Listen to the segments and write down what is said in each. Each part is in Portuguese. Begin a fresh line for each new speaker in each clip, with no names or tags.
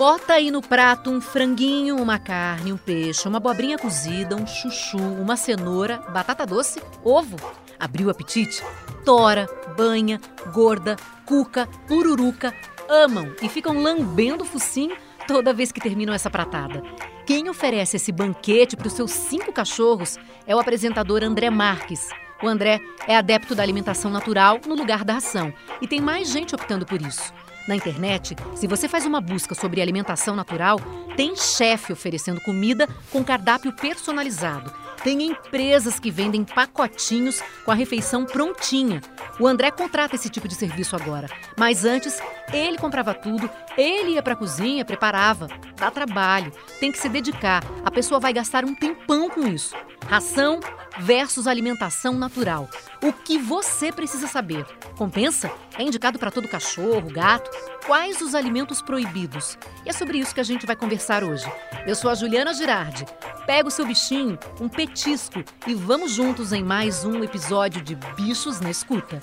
Bota aí no prato um franguinho, uma carne, um peixe, uma abobrinha cozida, um chuchu, uma cenoura, batata doce, ovo. Abriu o apetite? Tora, banha, gorda, cuca, pururuca amam e ficam lambendo o focinho toda vez que terminam essa pratada. Quem oferece esse banquete para os seus cinco cachorros é o apresentador André Marques. O André é adepto da alimentação natural no lugar da ração e tem mais gente optando por isso. Na internet, se você faz uma busca sobre alimentação natural, tem chefe oferecendo comida com cardápio personalizado. Tem empresas que vendem pacotinhos com a refeição prontinha. O André contrata esse tipo de serviço agora. Mas antes, ele comprava tudo, ele ia para a cozinha, preparava. Dá trabalho, tem que se dedicar. A pessoa vai gastar um tempão com isso. Ração versus alimentação natural. O que você precisa saber? Compensa? É indicado para todo cachorro, gato? Quais os alimentos proibidos? E é sobre isso que a gente vai conversar hoje. Eu sou a Juliana Girardi. Pega o seu bichinho, um petisco e vamos juntos em mais um episódio de Bichos na Escuta.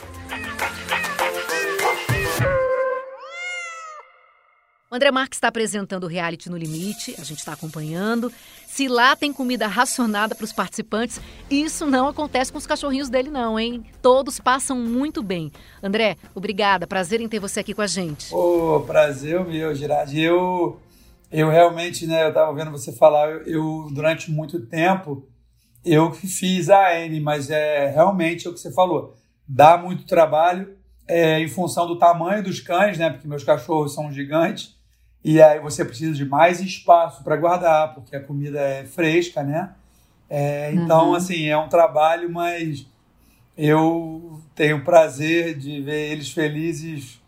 André Marques está apresentando o reality no limite, a gente está acompanhando. Se lá tem comida racionada para os participantes, isso não acontece com os cachorrinhos dele, não, hein? Todos passam muito bem. André, obrigada, prazer em ter você aqui com a gente.
Ô, oh, prazer meu, Girardi. Eu, eu realmente, né, eu estava vendo você falar, eu, eu, durante muito tempo, eu que fiz a N, mas é realmente é o que você falou. Dá muito trabalho é, em função do tamanho dos cães, né? Porque meus cachorros são gigantes. E aí você precisa de mais espaço para guardar, porque a comida é fresca, né? É, então, uhum. assim, é um trabalho, mas eu tenho prazer de ver eles felizes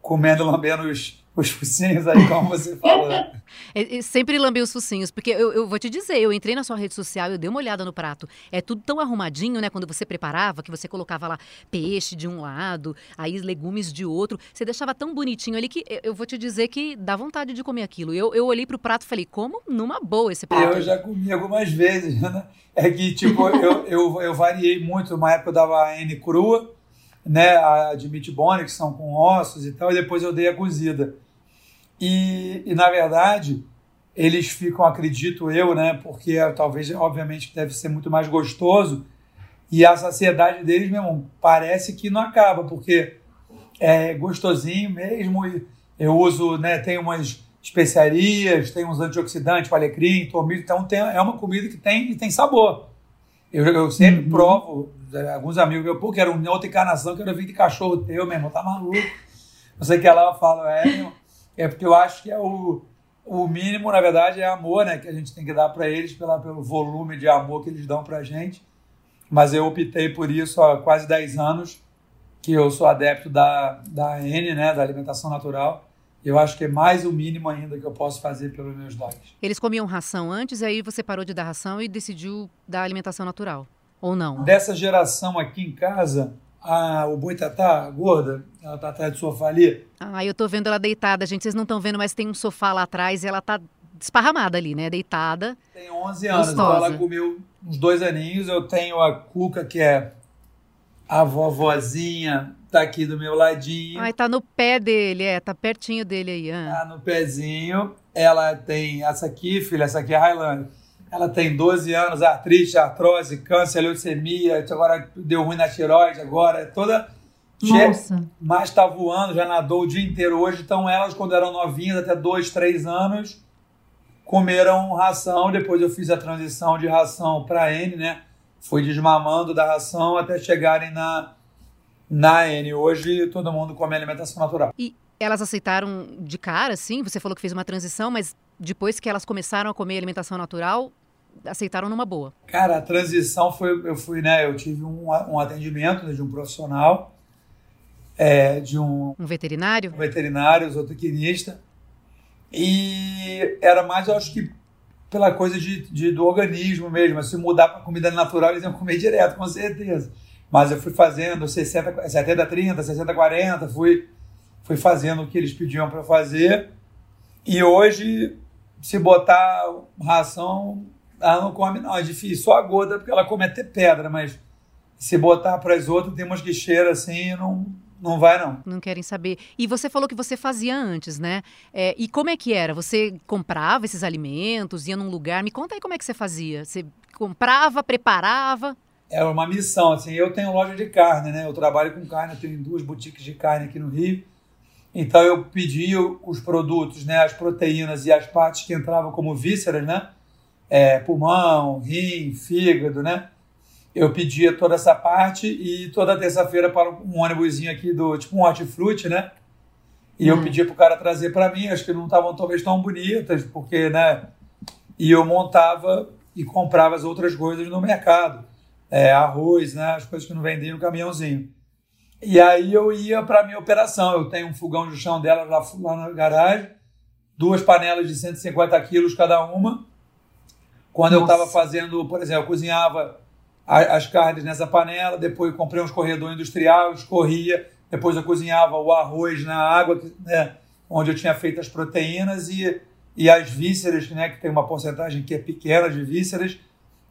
comendo, lambendo os, os focinhos aí, como você falou.
É, sempre lambei os focinhos, porque eu, eu, vou te dizer, eu entrei na sua rede social, eu dei uma olhada no prato. É tudo tão arrumadinho, né? Quando você preparava, que você colocava lá peixe de um lado, aí legumes de outro. Você deixava tão bonitinho ali que eu vou te dizer que dá vontade de comer aquilo. Eu, eu olhei pro prato e falei, como numa boa esse prato.
Eu já comi algumas vezes, né? É que, tipo, eu, eu, eu variei muito. Uma época eu dava a N crua, né? A de meat bone, que são com ossos e tal, e depois eu dei a cozida. E, e, na verdade, eles ficam, acredito eu, né? Porque talvez, obviamente, deve ser muito mais gostoso. E a saciedade deles, mesmo, parece que não acaba, porque é gostosinho mesmo. E eu uso, né? Tem umas especiarias, tem uns antioxidantes, alecrim, tomilho. Então, tem, é uma comida que tem, tem sabor. Eu, eu sempre uhum. provo, alguns amigos meus, pô, quero outra encarnação, quero vir de cachorro teu, meu irmão, tá maluco. Não sei o que lá, eu falo, é, meu, é porque eu acho que é o, o mínimo, na verdade, é amor, né? Que a gente tem que dar para eles pela, pelo volume de amor que eles dão para gente. Mas eu optei por isso há quase 10 anos, que eu sou adepto da, da N, né? Da alimentação natural. Eu acho que é mais o mínimo ainda que eu posso fazer pelos meus dogs.
Eles comiam ração antes, e aí você parou de dar ração e decidiu dar alimentação natural, ou não?
Dessa geração aqui em casa, a, o Boitatá, a gorda, ela tá atrás do sofá ali.
Ah, eu tô vendo ela deitada, gente. Vocês não estão vendo, mas tem um sofá lá atrás e ela tá desparramada ali, né? Deitada.
Tem 11 anos, então ela comeu uns dois aninhos. Eu tenho a Cuca, que é a vovozinha, tá aqui do meu ladinho.
Ai, tá no pé dele, é, tá pertinho dele aí. Ah.
Tá no pezinho. Ela tem essa aqui, filha, essa aqui é a Highlander ela tem 12 anos, artrite, artrose, câncer, leucemia, agora deu ruim na tiroide, agora é toda.
Nossa.
Mas está voando, já nadou o dia inteiro hoje. Então, elas, quando eram novinhas, até 2, 3 anos, comeram ração. Depois eu fiz a transição de ração para N, né? Fui desmamando da ração até chegarem na, na N. Hoje todo mundo come alimentação natural.
E elas aceitaram de cara, sim? Você falou que fez uma transição, mas depois que elas começaram a comer alimentação natural, aceitaram numa boa?
Cara, a transição foi, eu fui, né, eu tive um, um atendimento né, de um profissional, é, de um...
Um veterinário?
Um veterinário, zootecnista, e era mais, eu acho que pela coisa de, de do organismo mesmo, se mudar para comida natural, eles iam comer direto, com certeza. Mas eu fui fazendo 60, 70, 30, 60, 40, fui, fui fazendo o que eles pediam para fazer, e hoje, se botar ração, ela não come, não, é difícil. Só a gorda, porque ela come até pedra, mas se botar para as outras, tem umas que cheiram assim, não, não vai não.
Não querem saber. E você falou que você fazia antes, né? É, e como é que era? Você comprava esses alimentos, ia num lugar? Me conta aí como é que você fazia. Você comprava, preparava?
Era uma missão, assim, eu tenho loja de carne, né? Eu trabalho com carne, eu tenho duas boutiques de carne aqui no Rio. Então eu pedia os produtos, né, as proteínas e as partes que entravam como vísceras, né? É, pulmão, rim, fígado, né? Eu pedia toda essa parte e toda terça-feira para um ônibusinho aqui do tipo um hortifruti, né? E eu hum. pedia para o cara trazer para mim, acho que não estavam talvez tão bonitas, porque, né? E eu montava e comprava as outras coisas no mercado, é, arroz, né? As coisas que não vendiam no caminhãozinho. E aí eu ia para a minha operação. Eu tenho um fogão de chão dela lá, lá na garagem, duas panelas de 150 quilos cada uma. Quando Nossa. eu estava fazendo, por exemplo, eu cozinhava as carnes nessa panela, depois comprei um escorredor industrial, escorria, depois eu cozinhava o arroz na água, né, onde eu tinha feito as proteínas e, e as vísceras, né, que tem uma porcentagem que é pequena de vísceras,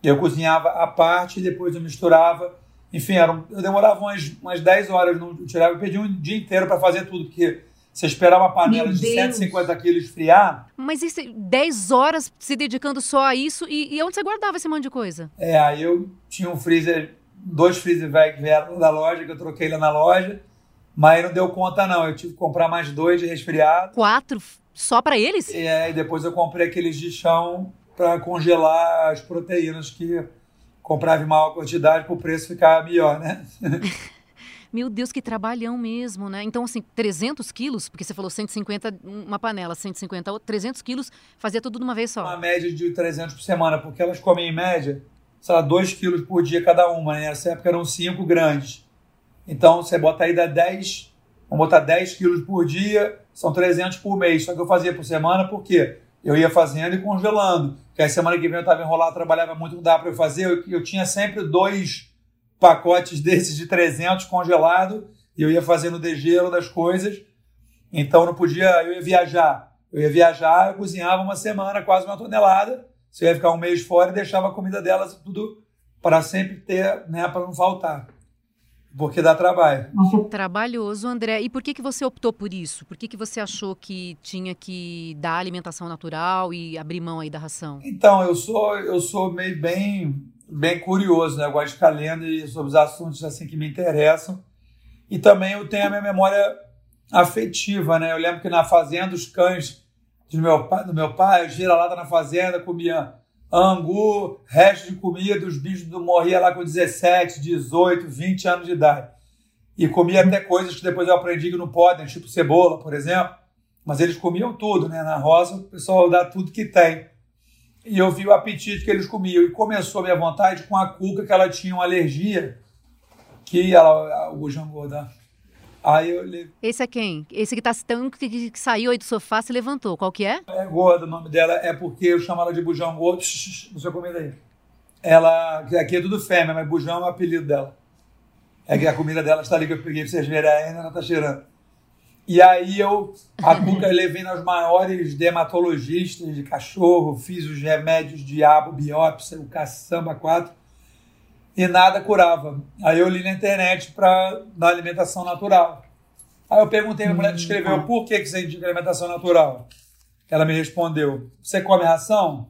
eu cozinhava a parte e depois eu misturava enfim, eu demorava umas, umas 10 horas, não tirava, eu perdi um dia inteiro para fazer tudo, porque você esperar uma panela Meu de Deus. 150 quilos esfriar.
Mas isso, 10 horas se dedicando só a isso, e, e onde você guardava esse monte de coisa?
É, aí eu tinha um freezer, dois freezer velhos que vieram da loja, que eu troquei lá na loja, mas não deu conta não, eu tive que comprar mais dois de resfriado.
Quatro só para eles?
É, e depois eu comprei aqueles de chão para congelar as proteínas que comprava em maior quantidade para o preço ficar melhor, né?
Meu Deus, que trabalhão mesmo, né? Então, assim, 300 quilos, porque você falou 150, uma panela, 150, 300 quilos, fazia tudo de uma vez só.
Uma média de 300 por semana, porque elas comem em média, sei lá, 2 quilos por dia cada uma, né? Nessa época eram 5 grandes. Então, você bota aí, dá 10, vamos botar 10 quilos por dia, são 300 por mês. Só que eu fazia por semana, por quê? Eu ia fazendo e congelando. Porque a semana que vem eu estava enrolado, trabalhava muito, não dava para eu fazer. Eu, eu, tinha sempre dois pacotes desses de 300 congelado e eu ia fazendo degelo das coisas. Então não podia, eu ia viajar. Eu ia viajar, eu cozinhava uma semana, quase uma tonelada. Se eu ia ficar um mês fora e deixava a comida delas tudo para sempre ter, né, para não faltar. Porque dá trabalho.
Trabalhoso, André. E por que, que você optou por isso? Por que, que você achou que tinha que dar alimentação natural e abrir mão aí da ração?
Então, eu sou, eu sou meio bem, bem curioso, né? Eu gosto de ficar lendo sobre os assuntos assim que me interessam. E também eu tenho a minha memória afetiva, né? Eu lembro que na fazenda, os cães do meu pai, do meu pai, gira lá na fazenda, comia angu, resto de comida, os bichos do morria lá com 17, 18, 20 anos de idade. E comia até coisas que depois eu aprendi que não podem, tipo cebola, por exemplo. Mas eles comiam tudo, né? Na roça o pessoal dá tudo que tem. E eu vi o apetite que eles comiam. E começou a minha vontade com a cuca que ela tinha uma alergia, que ela, o jangô da Aí eu
Esse é quem? Esse que tá tão que, que saiu aí do sofá se levantou. Qual que é?
É gorda, o nome dela é porque eu chamo ela de bujão gordo. Não sei comida aí. Ela, aqui é tudo fêmea, mas bujão é o apelido dela. É que a comida dela está ali que eu peguei pra vocês verem ainda, ela tá cheirando. E aí eu, a Cuca, levei nas maiores dermatologistas de cachorro, fiz os remédios diabo, biópsia, o caçamba 4 e nada curava. Aí eu li na internet para dar alimentação natural. Aí eu perguntei para a mulher que escreveu hum. por que, que você indica alimentação natural. Ela me respondeu: Você come ração?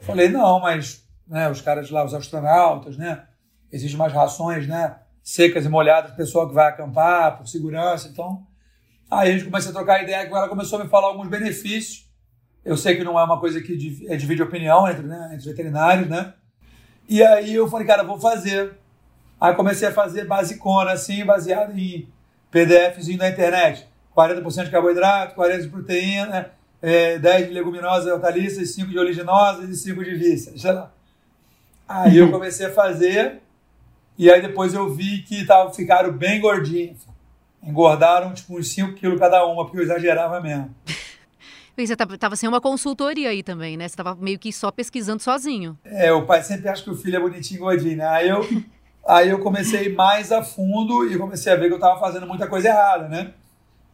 Falei: Não, mas né, os caras lá, os astronautas, né? Existem mais rações, né? Secas e molhadas, pessoal que vai acampar, por segurança. Então, aí a gente começou a trocar ideia ela, começou a me falar alguns benefícios. Eu sei que não é uma coisa que é divide opinião entre, né, entre veterinários, né? E aí eu falei, cara, vou fazer. Aí comecei a fazer basicona, assim, baseado em PDFzinho da internet. 40% de carboidrato, 40% de proteína, é, 10 de leguminosas e hortaliças, 5 de oleaginosas e 5 de lá. Aí eu comecei a fazer, e aí depois eu vi que tava, ficaram bem gordinhos. Engordaram tipo uns 5 quilos cada uma, porque eu exagerava mesmo.
Você estava sem uma consultoria aí também, né? Você estava meio que só pesquisando sozinho.
É, o pai sempre acha que o filho é bonitinho gordinho, né? Aí eu, aí eu comecei mais a fundo e comecei a ver que eu estava fazendo muita coisa errada, né?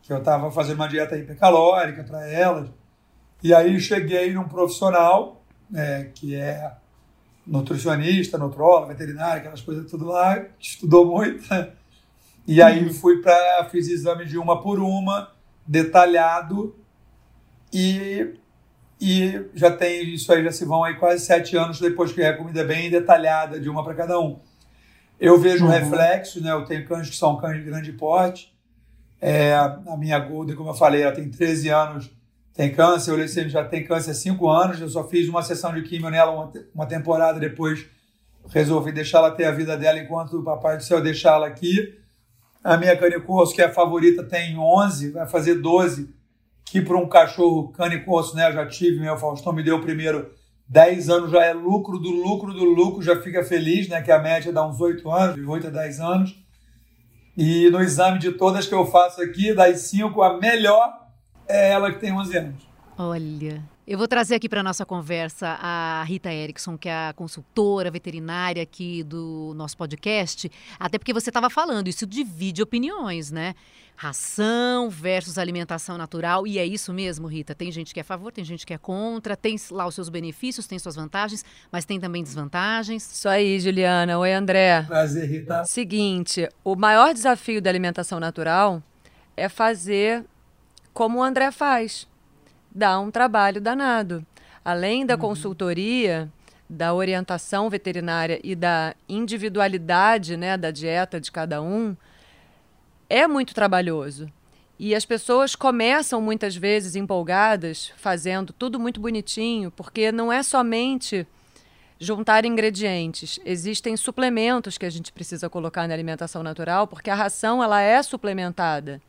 Que eu estava fazendo uma dieta hipercalórica para elas. E aí cheguei num profissional, é, que é nutricionista, nutrólogo, veterinário, aquelas coisas tudo lá, estudou muito. E aí uhum. fui para fiz exame de uma por uma, detalhado e e já tem isso aí já se vão aí quase sete anos depois que é a comida bem detalhada de uma para cada um. Eu vejo uhum. reflexo, né? Eu tenho cães que são cães de grande porte. É, a minha Golden, como eu falei, ela tem 13 anos, tem câncer. O Lecene já tem câncer há 5 anos. Eu só fiz uma sessão de químio nela uma, uma temporada depois. Resolvi deixar ela ter a vida dela enquanto o Papai do Céu deixar ela aqui. A minha canicorso, que é a favorita, tem 11, vai fazer 12. Que para um cachorro canicorso, né? Eu já tive, meu Faustão me deu o primeiro 10 anos já é lucro do lucro do lucro, já fica feliz, né? Que a média dá uns 8 anos, de 8 a 10 anos. E no exame de todas que eu faço aqui, das 5, a melhor é ela que tem 11 anos.
Olha, eu vou trazer aqui para nossa conversa a Rita Erickson, que é a consultora veterinária aqui do nosso podcast, até porque você estava falando, isso divide opiniões, né? Ração versus alimentação natural, e é isso mesmo, Rita. Tem gente que é a favor, tem gente que é contra, tem lá os seus benefícios, tem suas vantagens, mas tem também desvantagens.
Isso aí, Juliana. Oi, André.
Prazer, Rita.
Seguinte, o maior desafio da alimentação natural é fazer como o André faz dá um trabalho danado. Além da uhum. consultoria, da orientação veterinária e da individualidade né, da dieta de cada um, é muito trabalhoso. E as pessoas começam muitas vezes empolgadas, fazendo tudo muito bonitinho, porque não é somente juntar ingredientes. Existem suplementos que a gente precisa colocar na alimentação natural, porque a ração ela é suplementada.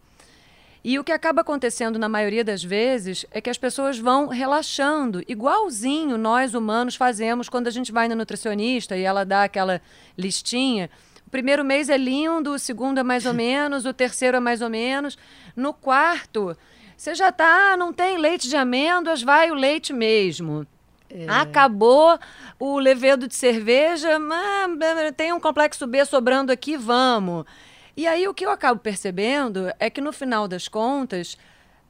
E o que acaba acontecendo na maioria das vezes é que as pessoas vão relaxando, igualzinho nós humanos fazemos quando a gente vai na nutricionista e ela dá aquela listinha. O primeiro mês é lindo, o segundo é mais ou menos, o terceiro é mais ou menos. No quarto, você já tá, ah, não tem leite de amêndoas, vai o leite mesmo. É. Acabou o levedo de cerveja, mas tem um complexo B sobrando aqui, vamos. E aí o que eu acabo percebendo é que no final das contas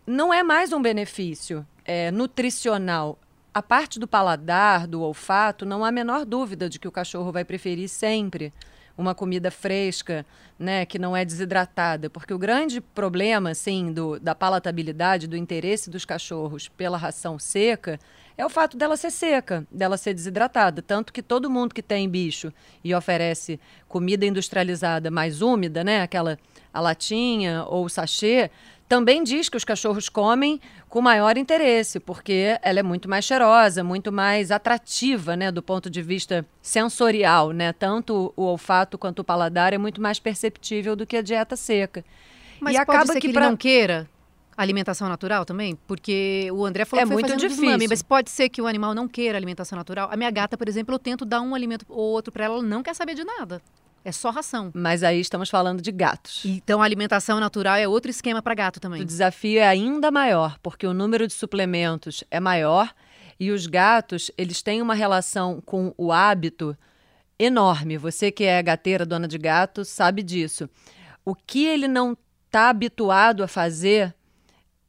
não é mais um benefício é, nutricional. A parte do paladar, do olfato, não há a menor dúvida de que o cachorro vai preferir sempre uma comida fresca, né, que não é desidratada, porque o grande problema, assim, do, da palatabilidade, do interesse dos cachorros pela ração seca é o fato dela ser seca, dela ser desidratada. Tanto que todo mundo que tem bicho e oferece comida industrializada mais úmida, né? Aquela a latinha ou o sachê, também diz que os cachorros comem com maior interesse, porque ela é muito mais cheirosa, muito mais atrativa, né, do ponto de vista sensorial, né? Tanto o olfato quanto o paladar é muito mais perceptível do que a dieta seca.
Mas e acaba que, que ele pra... não queira alimentação natural também? Porque o André falou
é
que foi
muito difícil.
Desmame, mas pode ser que o animal não queira alimentação natural. A minha gata, por exemplo, eu tento dar um alimento ou outro para ela, ela não quer saber de nada. É só ração.
Mas aí estamos falando de gatos.
Então a alimentação natural é outro esquema para gato também.
O desafio é ainda maior, porque o número de suplementos é maior e os gatos, eles têm uma relação com o hábito enorme. Você que é gateira, dona de gato, sabe disso. O que ele não está habituado a fazer,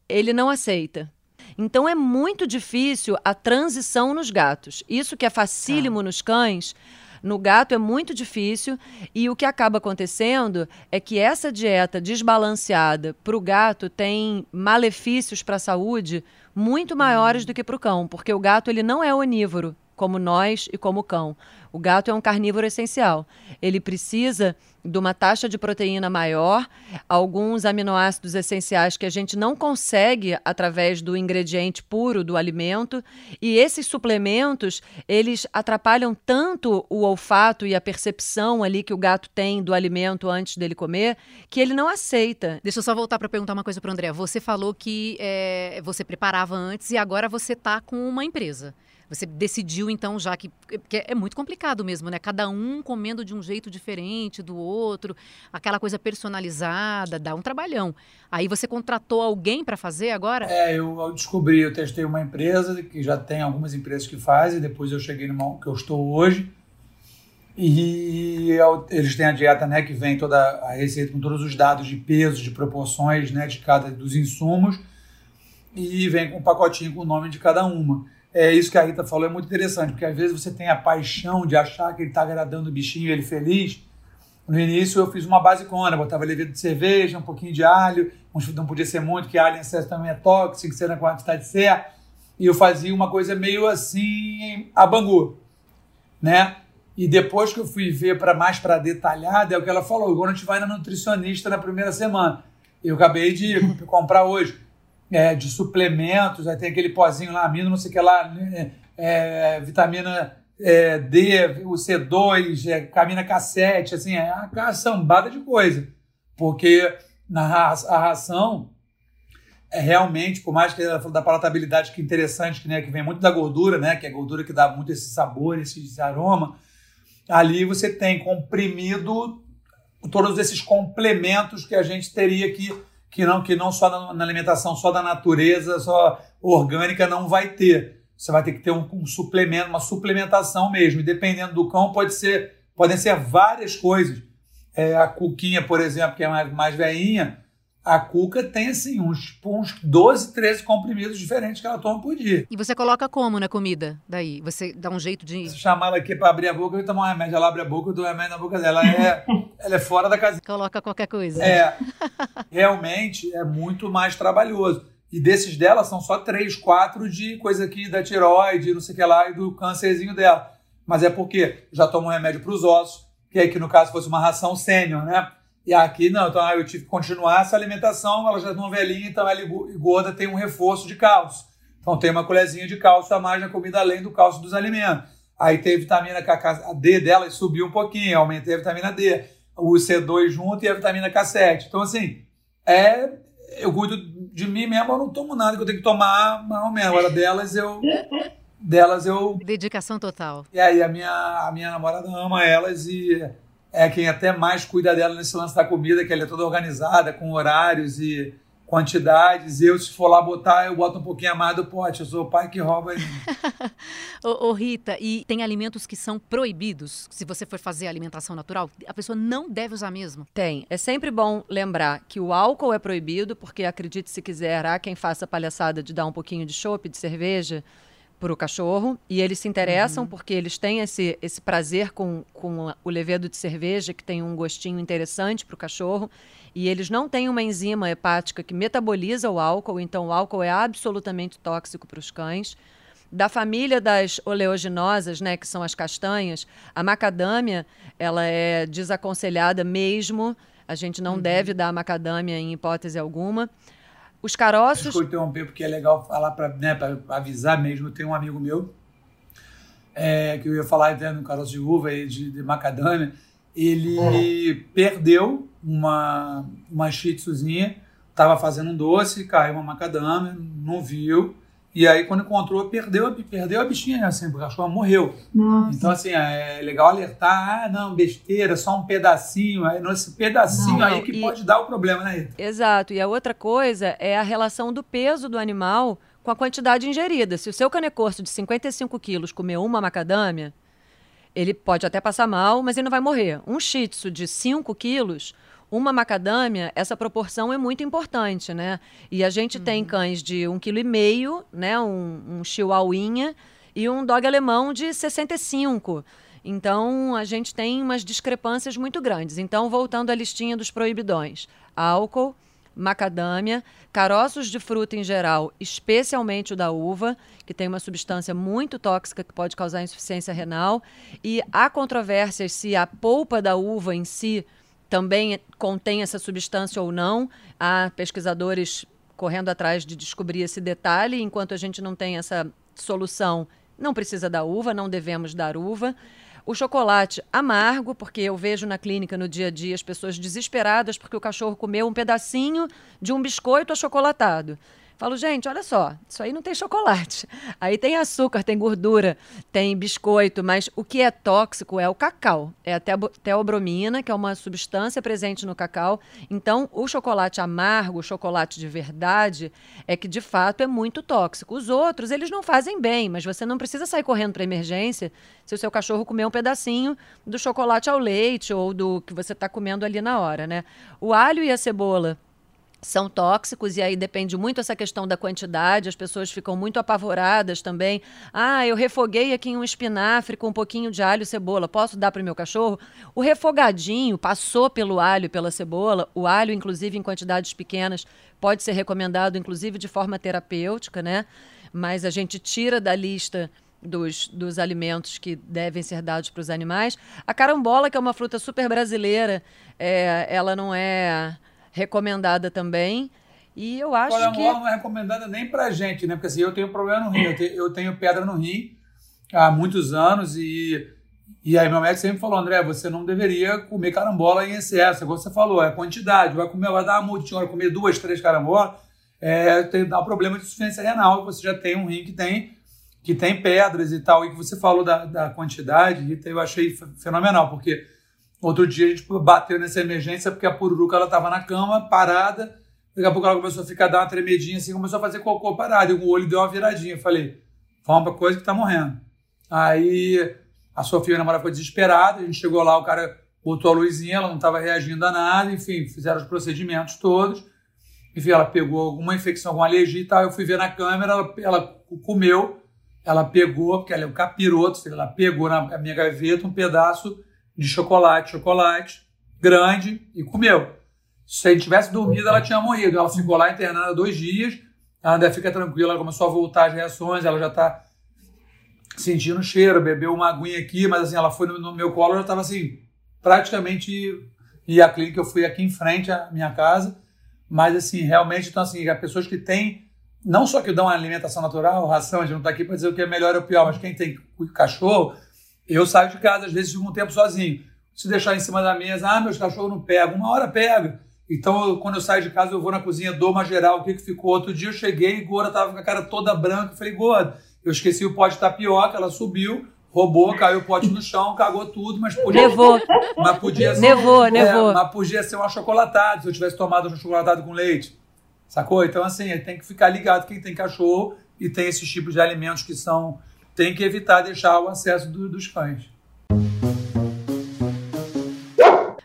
ele não aceita. Então é muito difícil a transição nos gatos. Isso que é facílimo ah. nos cães, no gato é muito difícil e o que acaba acontecendo é que essa dieta desbalanceada para o gato tem malefícios para a saúde muito maiores do que para o cão, porque o gato ele não é onívoro como nós e como cão. O gato é um carnívoro essencial. Ele precisa de uma taxa de proteína maior, alguns aminoácidos essenciais que a gente não consegue através do ingrediente puro do alimento, e esses suplementos, eles atrapalham tanto o olfato e a percepção ali que o gato tem do alimento antes dele comer, que ele não aceita.
Deixa eu só voltar para perguntar uma coisa para André. Você falou que é, você preparava antes e agora você está com uma empresa. Você decidiu, então, já que, que é muito complicado mesmo, né? Cada um comendo de um jeito diferente do outro, aquela coisa personalizada, dá um trabalhão. Aí você contratou alguém para fazer agora?
É, eu descobri, eu testei uma empresa que já tem algumas empresas que fazem, depois eu cheguei numa que eu estou hoje. E eles têm a dieta, né, que vem toda a receita com todos os dados de pesos, de proporções, né, de cada dos insumos e vem com um pacotinho com o nome de cada uma é isso que a Rita falou, é muito interessante, porque às vezes você tem a paixão de achar que ele está agradando o bichinho, ele feliz, No início eu fiz uma basicona, botava levedo de cerveja, um pouquinho de alho, não podia ser muito, que alho em excesso também é tóxico, que na quantidade certa. E eu fazia uma coisa meio assim, a bangu, né? E depois que eu fui ver para mais para detalhada, é o que ela falou. Agora a gente vai na nutricionista na primeira semana. Eu acabei de comprar hoje é, de suplementos, aí tem aquele pozinho lá, amino, não sei o que lá, né, é, vitamina é, D, o C2, é, camina K7, assim, é uma caçambada de coisa. Porque na a ração é realmente, por mais que ela falou da palatabilidade que é interessante, que, né, que vem muito da gordura, né, que é a gordura que dá muito esse sabor, esse aroma, ali você tem comprimido todos esses complementos que a gente teria que que não que não só na, alimentação só da natureza, só orgânica não vai ter. Você vai ter que ter um, um suplemento, uma suplementação mesmo. E dependendo do cão, pode ser, podem ser várias coisas. É, a cuquinha, por exemplo, que é mais, mais veinha, a Cuca tem assim uns, uns 12, 13 comprimidos diferentes que ela toma por dia.
E você coloca como na comida? Daí? Você dá um jeito de.
Se chamar ela aqui para abrir a boca, eu tomar um remédio. Ela abre a boca, eu dou remédio na boca dela. Ela é, ela é fora da casa.
Coloca qualquer coisa.
É. Realmente é muito mais trabalhoso. E desses dela são só três, quatro de coisa aqui da tiroide, não sei o que lá, e do câncerzinho dela. Mas é porque já tomo um remédio para os ossos, que aí que no caso fosse uma ração sênior, né? E aqui não, então eu tive que continuar essa alimentação, ela já não velhinha, então ela gorda tem um reforço de cálcio. Então tem uma colherzinha de cálcio a mais na comida além do cálcio dos alimentos. Aí tem vitamina K, a D dela subiu um pouquinho, aumentei a vitamina D, o C2 junto e a vitamina K7. Então assim, é eu cuido de mim mesmo, eu não tomo nada que eu tenho que tomar, mais ou menos. Agora delas eu delas eu
dedicação total.
E aí a minha a minha namorada ama elas e é quem até mais cuida dela nesse lance da comida, que ela é toda organizada, com horários e quantidades. Eu, se for lá botar, eu boto um pouquinho a mais do pote. Eu sou o pai que rouba aí.
ô, ô, Rita, e tem alimentos que são proibidos? Se você for fazer alimentação natural, a pessoa não deve usar mesmo?
Tem. É sempre bom lembrar que o álcool é proibido, porque acredite se quiser, há quem faça palhaçada de dar um pouquinho de chopp, de cerveja para o cachorro e eles se interessam uhum. porque eles têm esse, esse prazer com, com o levedo de cerveja que tem um gostinho interessante para o cachorro e eles não têm uma enzima hepática que metaboliza o álcool, então o álcool é absolutamente tóxico para os cães. Da família das oleaginosas, né, que são as castanhas, a macadâmia ela é desaconselhada mesmo. A gente não uhum. deve dar macadâmia em hipótese alguma. Os caroços.
Desculpa interromper, porque é legal falar para né, avisar mesmo. Eu tenho um amigo meu é, que eu ia falar até no caroço de uva e de, de macadâmia. Ele uhum. perdeu uma, uma shih tzuzinha, estava fazendo um doce, caiu uma macadâmia, não viu e aí, quando encontrou, perdeu, a, perdeu a bichinha, assim, porque a cachorra morreu. Nossa. Então, assim, é legal alertar, ah, não, besteira, só um pedacinho. Aí, esse pedacinho não, aí que e... pode dar o problema, né, Rita?
Exato. E a outra coisa é a relação do peso do animal com a quantidade ingerida. Se o seu canecorso de 55 quilos comer uma macadâmia, ele pode até passar mal, mas ele não vai morrer. Um shih tzu de 5 quilos uma macadâmia, essa proporção é muito importante, né? E a gente uhum. tem cães de um quilo e meio, né? Um, um chihuahuinha e um dog alemão de 65. Então, a gente tem umas discrepâncias muito grandes. Então, voltando à listinha dos proibidões. Álcool, macadâmia, caroços de fruta em geral, especialmente o da uva, que tem uma substância muito tóxica que pode causar insuficiência renal. E há controvérsias se a polpa da uva em si também contém essa substância ou não. Há pesquisadores correndo atrás de descobrir esse detalhe. Enquanto a gente não tem essa solução, não precisa da uva, não devemos dar uva. O chocolate amargo, porque eu vejo na clínica no dia a dia as pessoas desesperadas porque o cachorro comeu um pedacinho de um biscoito achocolatado. Falo, gente, olha só, isso aí não tem chocolate. Aí tem açúcar, tem gordura, tem biscoito, mas o que é tóxico é o cacau. É a teobromina, que é uma substância presente no cacau. Então, o chocolate amargo, o chocolate de verdade, é que de fato é muito tóxico. Os outros, eles não fazem bem, mas você não precisa sair correndo para emergência se o seu cachorro comer um pedacinho do chocolate ao leite ou do que você está comendo ali na hora, né? O alho e a cebola são tóxicos e aí depende muito essa questão da quantidade, as pessoas ficam muito apavoradas também. Ah, eu refoguei aqui um espinafre com um pouquinho de alho e cebola, posso dar para o meu cachorro? O refogadinho passou pelo alho e pela cebola, o alho inclusive em quantidades pequenas pode ser recomendado inclusive de forma terapêutica, né? Mas a gente tira da lista dos, dos alimentos que devem ser dados para os animais. A carambola, que é uma fruta super brasileira, é, ela não é recomendada também. E eu acho que.
não é recomendada nem pra gente, né? Porque assim, eu tenho problema no rim, eu tenho, eu tenho pedra no rim há muitos anos e, e aí meu médico sempre falou, André, você não deveria comer carambola em excesso, igual você falou, é quantidade, vai comer, vai dar uma multinha, vai comer duas, três carambolas, é, tem, dá um problema de insuficiência renal, você já tem um rim que tem, que tem pedras e tal, e que você falou da, da quantidade, eu achei fenomenal, porque Outro dia a gente bateu nessa emergência porque a pururuca ela estava na cama, parada. Daqui a pouco ela começou a ficar, dar uma tremedinha assim, começou a fazer cocô parada. E o olho deu uma viradinha. Eu falei, vamos pra coisa que tá morrendo. Aí a Sofia, a namorada, foi desesperada. A gente chegou lá, o cara botou a luzinha, ela não estava reagindo a nada. Enfim, fizeram os procedimentos todos. Enfim, ela pegou alguma infecção, alguma alergia e tal. Eu fui ver na câmera, ela, ela comeu, ela pegou, porque ela é um capiroto, ela pegou na minha gaveta um pedaço de chocolate, chocolate, grande, e comeu. Se ele tivesse dormido, ela tinha morrido. Ela ficou lá internada dois dias, ela ainda fica tranquila, ela começou a voltar as reações, ela já está sentindo cheiro, bebeu uma aguinha aqui, mas assim, ela foi no, no meu colo, já estava assim, praticamente. E a clínica eu fui aqui em frente à minha casa, mas assim, realmente, então assim, as pessoas que têm, não só que dão uma alimentação natural, ração, a gente não está aqui para dizer o que é melhor ou pior, mas quem tem cachorro, eu saio de casa, às vezes, fico um tempo sozinho. Se deixar em cima da mesa, ah, meus cachorros não pegam. Uma hora pega. Então, eu, quando eu saio de casa, eu vou na cozinha, dou uma geral, o que, que ficou. Outro dia eu cheguei e Gora tava com a cara toda branca. Eu falei, Gora, eu esqueci o pote de tapioca, ela subiu, roubou, caiu o pote no chão, cagou tudo, mas podia.
Nevou.
Mas podia ser.
Nevou,
é,
nevou.
Mas podia ser um achocolatado, se eu tivesse tomado um achocolatado com leite. Sacou? Então, assim, tem que ficar ligado quem tem cachorro e tem esses tipos de alimentos que são. Tem que evitar deixar o acesso do, dos cães.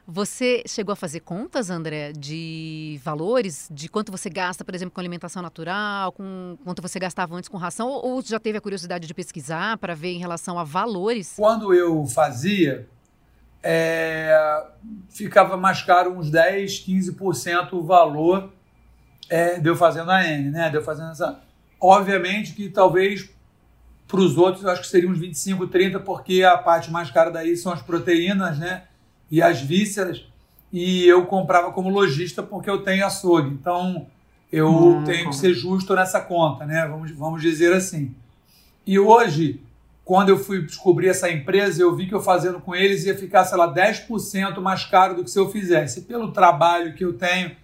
Você chegou a fazer contas, André, de valores, de quanto você gasta, por exemplo, com alimentação natural, com quanto você gastava antes com ração, ou já teve a curiosidade de pesquisar para ver em relação a valores?
Quando eu fazia, é, ficava mais caro uns 10, 15% o valor é, de eu fazendo a N, né? De eu fazendo essa. Obviamente que talvez para os outros eu acho que seriam uns 25, 30, porque a parte mais cara daí são as proteínas, né? e as vísceras, e eu comprava como lojista porque eu tenho açougue. Então, eu hum, tenho que ser justo nessa conta, né? Vamos, vamos dizer assim. E hoje, quando eu fui descobrir essa empresa, eu vi que eu fazendo com eles ia ficar, sei lá, 10% mais caro do que se eu fizesse. Pelo trabalho que eu tenho,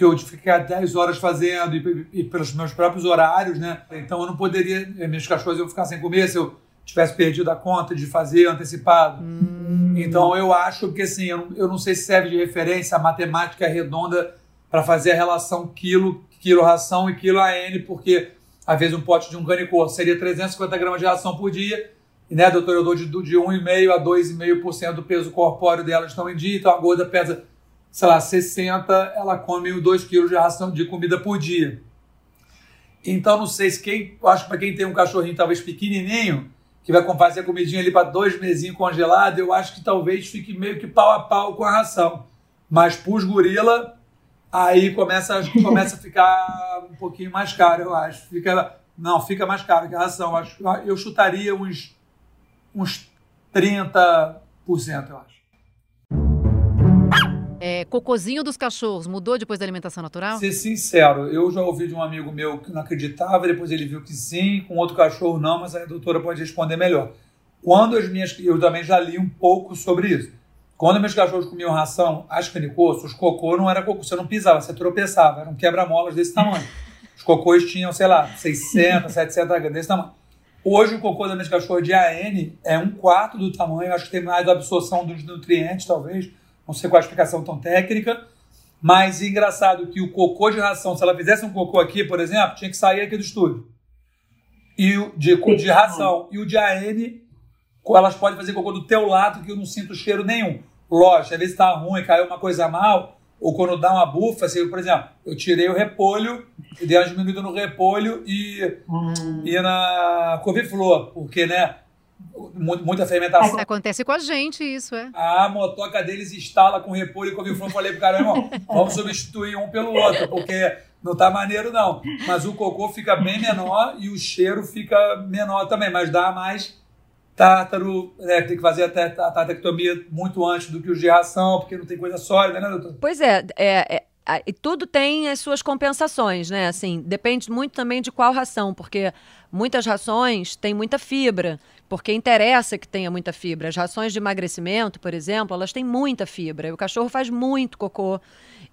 que eu ficar 10 horas fazendo e, e, pelos meus próprios horários, né? Então eu não poderia, meus cachorros iam ficar sem comer se eu tivesse perdido a conta de fazer antecipado. Hum. Então eu acho que assim, eu não, eu não sei se serve de referência a matemática redonda para fazer a relação quilo, quilo ração e quilo AN, porque às vezes um pote de um canicor seria 350 gramas de ração por dia, e né, doutor, eu dou de, de 1,5% a 2,5% do peso corpóreo dela estão em dia, então a gorda pesa, sei lá, 60, ela come 2 quilos de ração de comida por dia. Então não sei se quem, acho que para quem tem um cachorrinho talvez pequenininho, que vai fazer a comidinha ali para dois mesinhos congelado, eu acho que talvez fique meio que pau a pau com a ração. Mas pus gorila, aí começa, começa a ficar um pouquinho mais caro, eu acho. Fica, não, fica mais caro que a ração. Eu chutaria uns, uns 30%, eu acho.
É, cocozinho dos cachorros mudou depois da alimentação natural?
Ser sincero, eu já ouvi de um amigo meu que não acreditava, depois ele viu que sim, com outro cachorro não, mas a doutora pode responder melhor. Quando as minhas. Eu também já li um pouco sobre isso. Quando meus cachorros comiam ração, as canicoços, os cocô não era cocô, você não pisava, você tropeçava, eram quebra-molas desse tamanho. Os cocôs tinham, sei lá, 600, 700 gramas desse tamanho. Hoje o cocô da minha cachorra de AN é um quarto do tamanho, acho que tem mais absorção dos nutrientes, talvez não sei qual a explicação tão técnica, mas engraçado que o cocô de ração, se ela fizesse um cocô aqui, por exemplo, tinha que sair aqui do estúdio. E o de, de ração. E o de AN, elas podem fazer cocô do teu lado que eu não sinto cheiro nenhum. Lógico, às vezes está ruim, caiu uma coisa mal, ou quando dá uma bufa, assim, por exemplo, eu tirei o repolho dei uma diminuída no repolho e, hum. e na couve-flor, porque, né, muita fermentação.
Acontece com a gente isso, é.
A motoca deles instala com repolho e couve-flor. Falei pro cara, irmão, vamos substituir um pelo outro, porque não tá maneiro não. Mas o cocô fica bem menor e o cheiro fica menor também, mas dá mais tártaro, né, tem que fazer a tatectomia muito antes do que o de ração, porque não tem coisa sólida, né, doutor?
Pois é, é, é e tudo tem as suas compensações, né? Assim, depende muito também de qual ração, porque muitas rações têm muita fibra, porque interessa que tenha muita fibra. As rações de emagrecimento, por exemplo, elas têm muita fibra. O cachorro faz muito cocô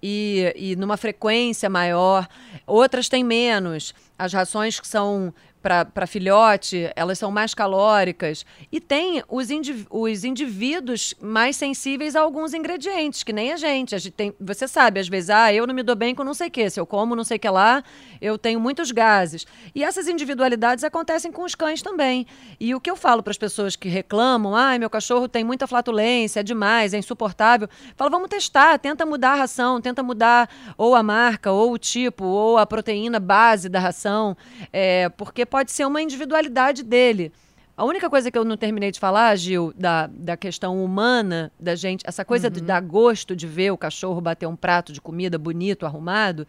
e, e numa frequência maior. Outras têm menos. As rações que são para filhote, elas são mais calóricas. E tem os, indiv os indivíduos mais sensíveis a alguns ingredientes, que nem a gente. A gente tem, você sabe, às vezes, ah, eu não me dou bem com não sei o que. Se eu como não sei o que lá, eu tenho muitos gases. E essas individualidades acontecem com os cães também. E o que eu falo para as pessoas que reclamam, ah, meu cachorro tem muita flatulência, é demais, é insuportável. Falo, vamos testar, tenta mudar a ração, tenta mudar ou a marca, ou o tipo, ou a proteína base da ração, é, porque pode pode ser uma individualidade dele. A única coisa que eu não terminei de falar, Gil, da, da questão humana da gente, essa coisa uhum. de dar gosto de ver o cachorro bater um prato de comida bonito, arrumado,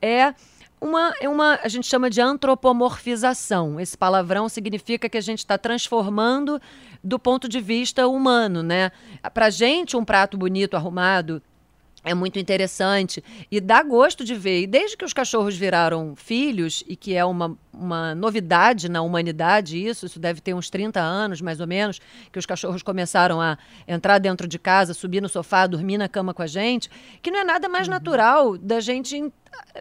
é uma, é uma a gente chama de antropomorfização. Esse palavrão significa que a gente está transformando do ponto de vista humano, né? Para gente, um prato bonito, arrumado, é muito interessante e dá gosto de ver. E desde que os cachorros viraram filhos, e que é uma, uma novidade na humanidade, isso, isso deve ter uns 30 anos mais ou menos, que os cachorros começaram a entrar dentro de casa, subir no sofá, dormir na cama com a gente, que não é nada mais uhum. natural da gente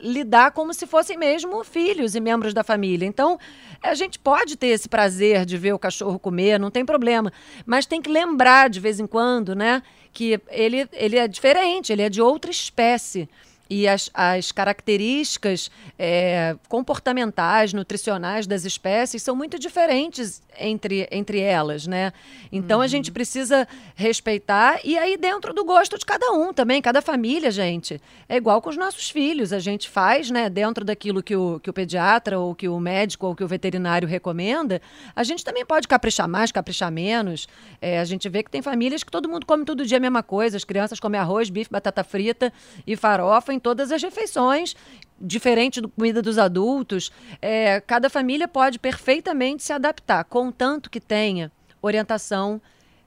lidar como se fossem mesmo filhos e membros da família. Então, a gente pode ter esse prazer de ver o cachorro comer, não tem problema, mas tem que lembrar de vez em quando, né, que ele, ele é diferente, ele é de outra espécie e as, as características é, comportamentais, nutricionais das espécies são muito diferentes entre, entre elas, né? Então uhum. a gente precisa respeitar e aí dentro do gosto de cada um também, cada família, gente. É igual com os nossos filhos, a gente faz, né, dentro daquilo que o, que o pediatra ou que o médico ou que o veterinário recomenda, a gente também pode caprichar mais, caprichar menos. É, a gente vê que tem famílias que todo mundo come todo dia a mesma coisa, as crianças comem arroz, bife, batata frita e farofa, todas as refeições, diferente da comida dos adultos. É, cada família pode perfeitamente se adaptar, contanto que tenha orientação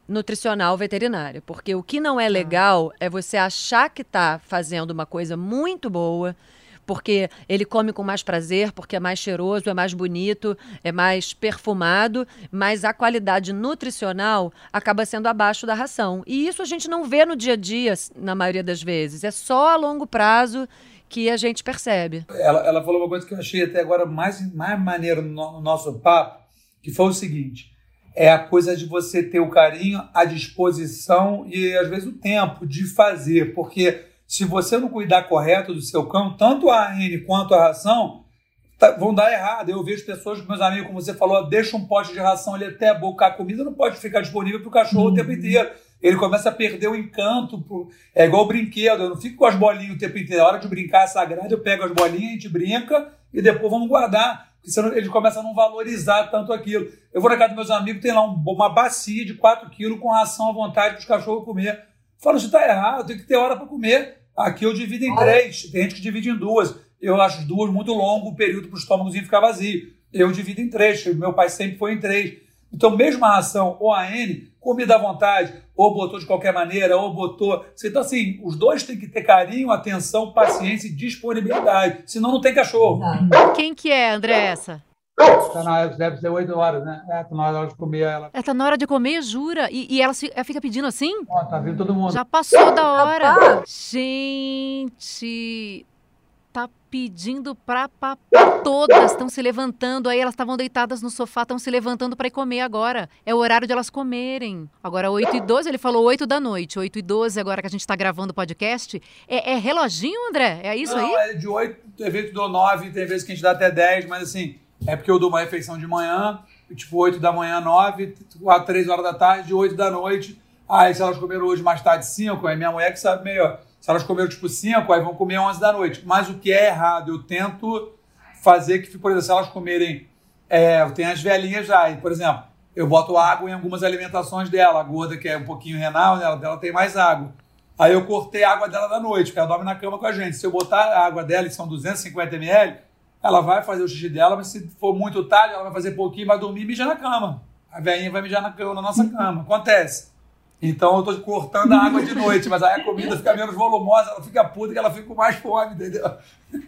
nutricional veterinária. Porque o que não é legal é você achar que está fazendo uma coisa muito boa porque ele come com mais prazer, porque é mais cheiroso, é mais bonito, é mais perfumado, mas a qualidade nutricional acaba sendo abaixo da ração. E isso a gente não vê no dia a dia, na maioria das vezes. É só a longo prazo que a gente percebe.
Ela, ela falou uma coisa que eu achei até agora mais, mais maneiro no, no nosso papo, que foi o seguinte: é a coisa de você ter o carinho, a disposição e às vezes o tempo de fazer, porque se você não cuidar correto do seu cão, tanto a AN quanto a ração tá, vão dar errado. Eu vejo pessoas, meus amigos, como você falou, deixa um pote de ração ali até bocar a comida, não pode ficar disponível para o cachorro uhum. o tempo uhum. inteiro ele começa a perder o encanto. Pro... É igual o brinquedo, eu não fico com as bolinhas o tempo inteiro. A hora de brincar é sagrado, eu pego as bolinhas, a gente brinca e depois vamos guardar. Porque senão eles começam a não valorizar tanto aquilo. Eu vou na casa dos meus amigos, tem lá um, uma bacia de 4 quilos com ração à vontade para os cachorros comer. Falo, isso está errado, tem que ter hora para comer. Aqui eu divido em três, tem gente que divide em duas. Eu acho duas muito longo o período para o estômagozinho ficar vazio. Eu divido em três, meu pai sempre foi em três. Então, mesmo a ração ou a N, comida à vontade, ou botou de qualquer maneira, ou botou. Então, assim, os dois têm que ter carinho, atenção, paciência e disponibilidade. Senão não tem cachorro.
Quem que é, André, essa?
Tá na hora, deve ser 8 horas, né? É, tá na hora de comer ela.
É, tá na hora de comer, jura? E, e ela, ela, fica pedindo assim?
Ó, tá vindo todo mundo.
Já passou da hora. Gente, tá pedindo pra papar. Todas estão se levantando. Aí elas estavam deitadas no sofá, estão se levantando para ir comer agora. É o horário de elas comerem. Agora, 8 e 12, ele falou 8 da noite. 8 e 12, agora que a gente está gravando o podcast. É, é, reloginho, André? É isso
Não,
aí?
é de 8, tem vezes que dou 9, tem vezes que a gente dá até 10, mas assim, é porque eu dou uma refeição de manhã, tipo 8 da manhã, 9, 4, 3 horas da tarde, 8 da noite. Aí, se elas comeram hoje mais tarde, 5, aí minha mulher que sabe melhor Se elas comeram tipo 5, aí vão comer 11 da noite. Mas o que é errado, eu tento fazer que, por exemplo, se elas comerem. É, tem as velhinhas já, e, por exemplo, eu boto água em algumas alimentações dela. A gorda, que é um pouquinho renal, né, dela tem mais água. Aí eu cortei a água dela da noite, porque ela dorme na cama com a gente. Se eu botar a água dela, que são 250 ml, ela vai fazer o xixi dela, mas se for muito tarde, ela vai fazer pouquinho, vai dormir e mijar na cama. A velhinha vai mijar na, cama, na nossa cama. Acontece. Então eu tô cortando a água de noite, mas aí a comida fica menos volumosa, ela fica puta que ela fica com mais fome, entendeu?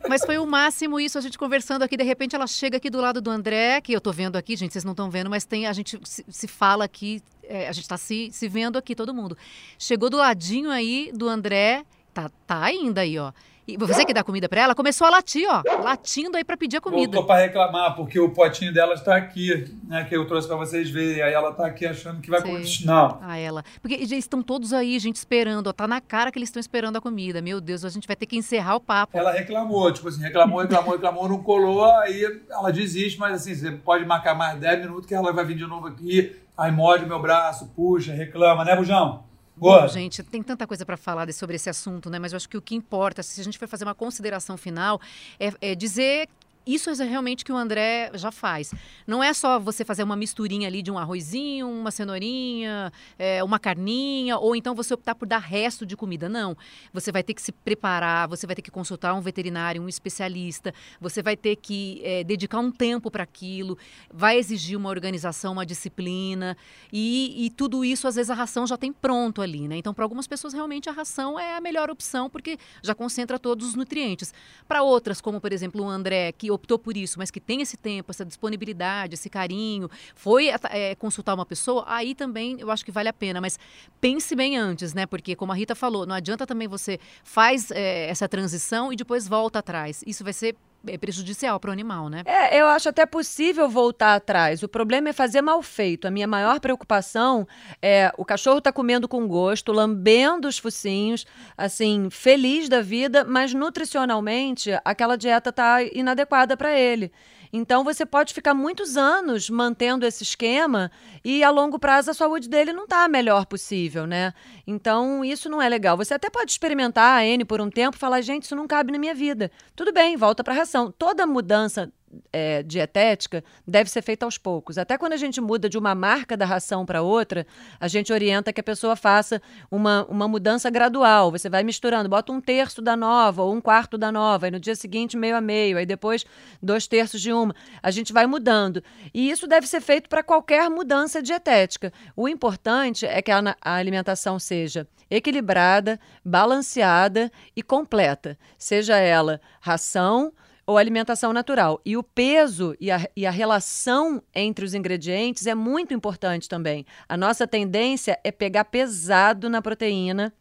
Mas foi o máximo isso, a gente conversando aqui, de repente ela chega aqui do lado do André, que eu tô vendo aqui, gente, vocês não estão vendo, mas tem, a gente se, se fala aqui, é, a gente tá se, se vendo aqui, todo mundo. Chegou do ladinho aí do André, tá, tá ainda aí, ó. E você que dá comida para ela, começou a latir, ó, latindo aí para pedir a comida.
Voltou para reclamar, porque o potinho dela está aqui, né, que eu trouxe para vocês verem. Aí ela está aqui achando que vai comer. Não.
A ela. Porque eles estão todos aí, gente, esperando, ó, tá na cara que eles estão esperando a comida. Meu Deus, a gente vai ter que encerrar o papo.
Ela reclamou, tipo assim, reclamou, reclamou, reclamou, não colou, aí ela desiste, mas assim, você pode marcar mais 10 minutos que ela vai vir de novo aqui, aí morde meu braço, puxa, reclama, né, Bujão?
Bom, gente, tem tanta coisa para falar sobre esse assunto, né? Mas eu acho que o que importa, se a gente for fazer uma consideração final, é, é dizer isso é realmente que o André já faz. Não é só você fazer uma misturinha ali de um arrozinho, uma cenourinha, é, uma carninha, ou então você optar por dar resto de comida. Não. Você vai ter que se preparar, você vai ter que consultar um veterinário, um especialista, você vai ter que é, dedicar um tempo para aquilo, vai exigir uma organização, uma disciplina, e, e, tudo isso, às vezes, a ração já tem pronto ali, né? Então, para algumas pessoas, realmente a ração é a melhor opção, porque já concentra todos os nutrientes. Para outras, como por exemplo o André, que optou por isso, mas que tem esse tempo, essa disponibilidade, esse carinho, foi é, consultar uma pessoa, aí também eu acho que vale a pena. Mas pense bem antes, né? Porque, como a Rita falou, não adianta também você faz é, essa transição e depois volta atrás. Isso vai ser é prejudicial para o animal, né?
É, eu acho até possível voltar atrás. O problema é fazer mal feito. A minha maior preocupação é o cachorro tá comendo com gosto, lambendo os focinhos, assim, feliz da vida, mas nutricionalmente aquela dieta tá inadequada para ele. Então você pode ficar muitos anos mantendo esse esquema e a longo prazo a saúde dele não está a melhor possível, né? Então isso não é legal. Você até pode experimentar a N por um tempo falar, gente, isso não cabe na minha vida. Tudo bem, volta para a ração. Toda mudança é, dietética deve ser feita aos poucos. Até quando a gente muda de uma marca da ração para outra, a gente orienta que a pessoa faça uma, uma mudança gradual. Você vai misturando, bota um terço da nova ou um quarto da nova, e no dia seguinte meio a meio, aí depois dois terços de uma. A gente vai mudando. E isso deve ser feito para qualquer mudança dietética. O importante é que a, a alimentação seja equilibrada, balanceada e completa. Seja ela ração, ou alimentação natural. E o peso e a, e a relação entre os ingredientes é muito importante também. A nossa tendência é pegar pesado na proteína,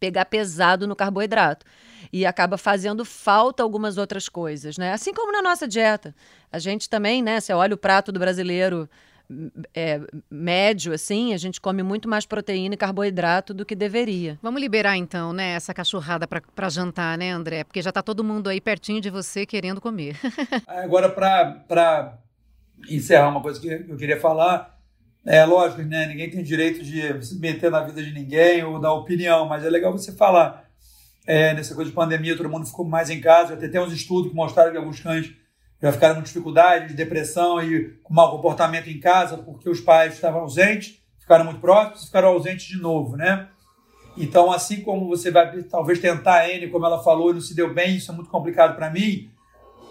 pegar pesado no carboidrato. E acaba fazendo falta algumas outras coisas, né? Assim como na nossa dieta. A gente também, né? Você olha o prato do brasileiro é, médio, assim, a gente come muito mais proteína e carboidrato do que deveria.
Vamos liberar, então, né, essa cachorrada para jantar, né, André? Porque já está todo mundo aí pertinho de você querendo comer.
Agora, para encerrar uma coisa que eu queria falar, é lógico, né, ninguém tem direito de se meter na vida de ninguém ou dar opinião, mas é legal você falar. É, nessa coisa de pandemia, todo mundo ficou mais em casa, até tem uns estudos que mostraram que alguns cães já ficaram com dificuldade, de depressão e mau comportamento em casa, porque os pais estavam ausentes, ficaram muito próximos e ficaram ausentes de novo, né? Então, assim como você vai talvez tentar N, como ela falou, e não se deu bem, isso é muito complicado para mim,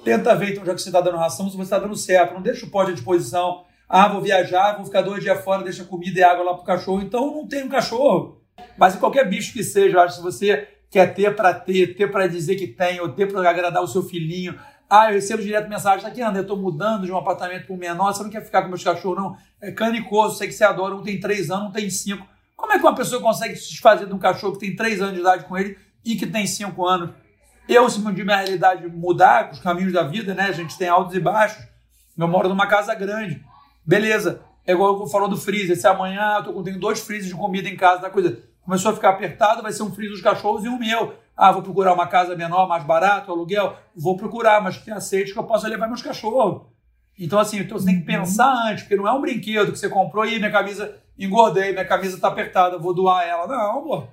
tenta ver, então, já que você está dando ração, se você está dando certo. Não deixa o pote à disposição. Ah, vou viajar, vou ficar dois dias fora, deixa comida e água lá pro cachorro. Então, não tem um cachorro. Mas em qualquer bicho que seja, eu acho que se você quer ter para ter, ter para dizer que tem, ou ter para agradar o seu filhinho, ah, eu recebo direto mensagem, tá aqui, André, eu tô mudando de um apartamento para um menor, você não quer ficar com meus cachorros, não? É canicoso, sei que você adora, um tem três anos, um tem cinco. Como é que uma pessoa consegue se desfazer de um cachorro que tem três anos de idade com ele e que tem cinco anos? Eu, se minha realidade mudar, os caminhos da vida, né? A gente tem altos e baixos. Eu moro numa casa grande. Beleza. É igual eu falou do freezer. Se amanhã eu tô, tenho dois freezers de comida em casa, da coisa começou a ficar apertado, vai ser um freezer dos cachorros e um meu. Ah, vou procurar uma casa menor, mais barato, aluguel. Vou procurar, mas que aceite que eu possa levar meus cachorros. Então, assim, então você tem que pensar antes, porque não é um brinquedo que você comprou e minha camisa engordei, minha camisa tá apertada, vou doar ela. Não, pô.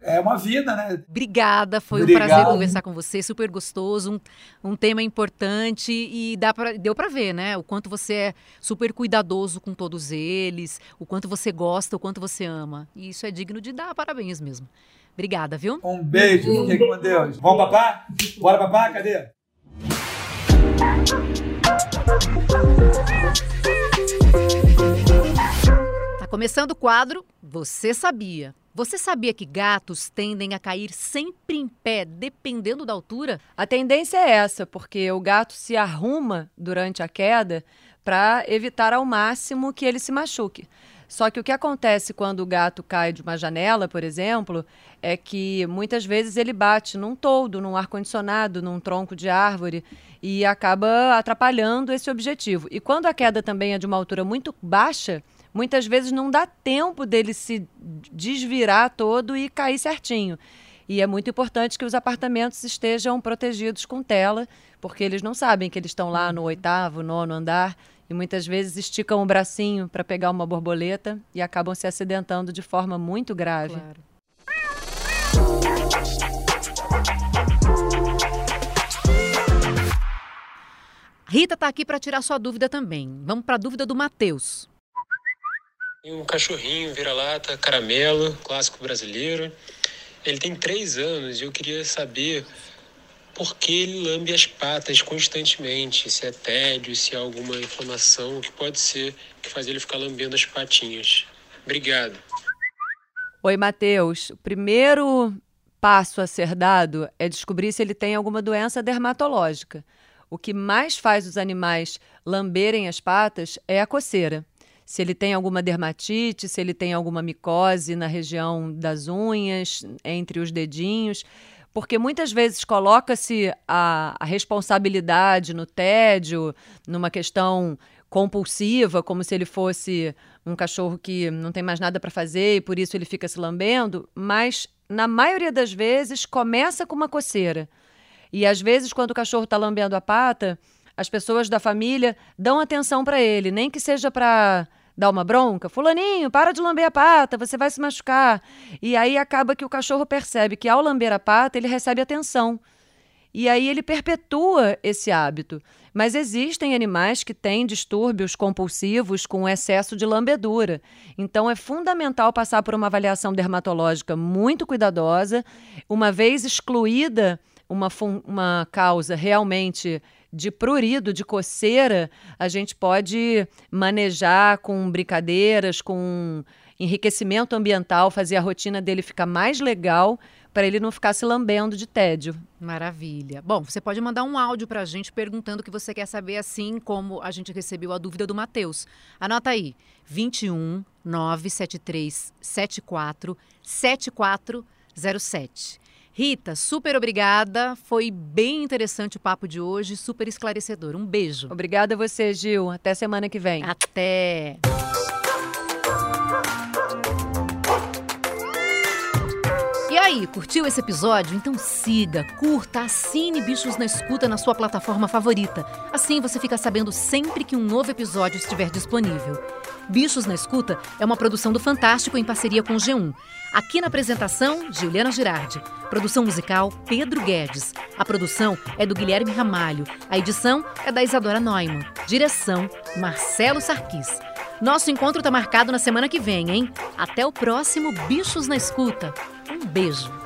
é uma vida, né?
Obrigada, foi
Obrigado.
um prazer conversar com você, super gostoso, um, um tema importante e dá pra, deu para ver, né? O quanto você é super cuidadoso com todos eles, o quanto você gosta, o quanto você ama. E isso é digno de dar parabéns mesmo. Obrigada, viu?
Um beijo, fiquem com Deus. Vamos papá? Bora papá? Cadê?
Tá começando o quadro Você Sabia. Você sabia que gatos tendem a cair sempre em pé, dependendo da altura?
A tendência é essa, porque o gato se arruma durante a queda para evitar ao máximo que ele se machuque. Só que o que acontece quando o gato cai de uma janela, por exemplo, é que muitas vezes ele bate num toldo, num ar-condicionado, num tronco de árvore e acaba atrapalhando esse objetivo. E quando a queda também é de uma altura muito baixa, muitas vezes não dá tempo dele se desvirar todo e cair certinho. E é muito importante que os apartamentos estejam protegidos com tela, porque eles não sabem que eles estão lá no oitavo, nono andar e muitas vezes esticam o bracinho para pegar uma borboleta e acabam se acidentando de forma muito grave.
Claro. Rita está aqui para tirar sua dúvida também. Vamos para a dúvida do Matheus.
Tem um cachorrinho vira-lata, caramelo, clássico brasileiro. Ele tem três anos e eu queria saber por que ele lambe as patas constantemente. Se é tédio, se é alguma inflamação, que pode ser que faz ele ficar lambendo as patinhas. Obrigado.
Oi, Matheus. O primeiro passo a ser dado é descobrir se ele tem alguma doença dermatológica. O que mais faz os animais lamberem as patas é a coceira. Se ele tem alguma dermatite, se ele tem alguma micose na região das unhas, entre os dedinhos, porque muitas vezes coloca-se a, a, responsabilidade no tédio, numa questão compulsiva, como se ele fosse um cachorro que não tem mais nada para fazer e por isso ele fica se lambendo, mas na maioria das vezes começa com uma coceira. E às vezes, quando o cachorro está lambendo a pata, as pessoas da família dão atenção para ele, nem que seja para dar uma bronca. Fulaninho, para de lamber a pata, você vai se machucar. E aí acaba que o cachorro percebe que ao lamber a pata, ele recebe atenção. E aí ele perpetua esse hábito. Mas existem animais que têm distúrbios compulsivos com excesso de lambedura. Então é fundamental passar por uma avaliação dermatológica muito cuidadosa, uma vez excluída uma, uma causa realmente de prurido, de coceira, a gente pode manejar com brincadeiras, com enriquecimento ambiental, fazer a rotina dele ficar mais legal para ele não ficar se lambendo de tédio.
Maravilha. Bom, você pode mandar um áudio para a gente perguntando o que você quer saber, assim como a gente recebeu a dúvida do Matheus. Anota aí: 21 973 74 7407. Rita, super obrigada. Foi bem interessante o papo de hoje, super esclarecedor. Um beijo.
Obrigada a você, Gil. Até semana que vem.
Até. E aí, curtiu esse episódio? Então siga, curta, assine Bichos na Escuta na sua plataforma favorita. Assim você fica sabendo sempre que um novo episódio estiver disponível. Bichos na Escuta é uma produção do Fantástico em parceria com o G1. Aqui na apresentação, Juliana Girardi. Produção musical, Pedro Guedes. A produção é do Guilherme Ramalho. A edição é da Isadora Neumann. Direção, Marcelo Sarquis. Nosso encontro está marcado na semana que vem, hein? Até o próximo Bichos na Escuta. Um beijo.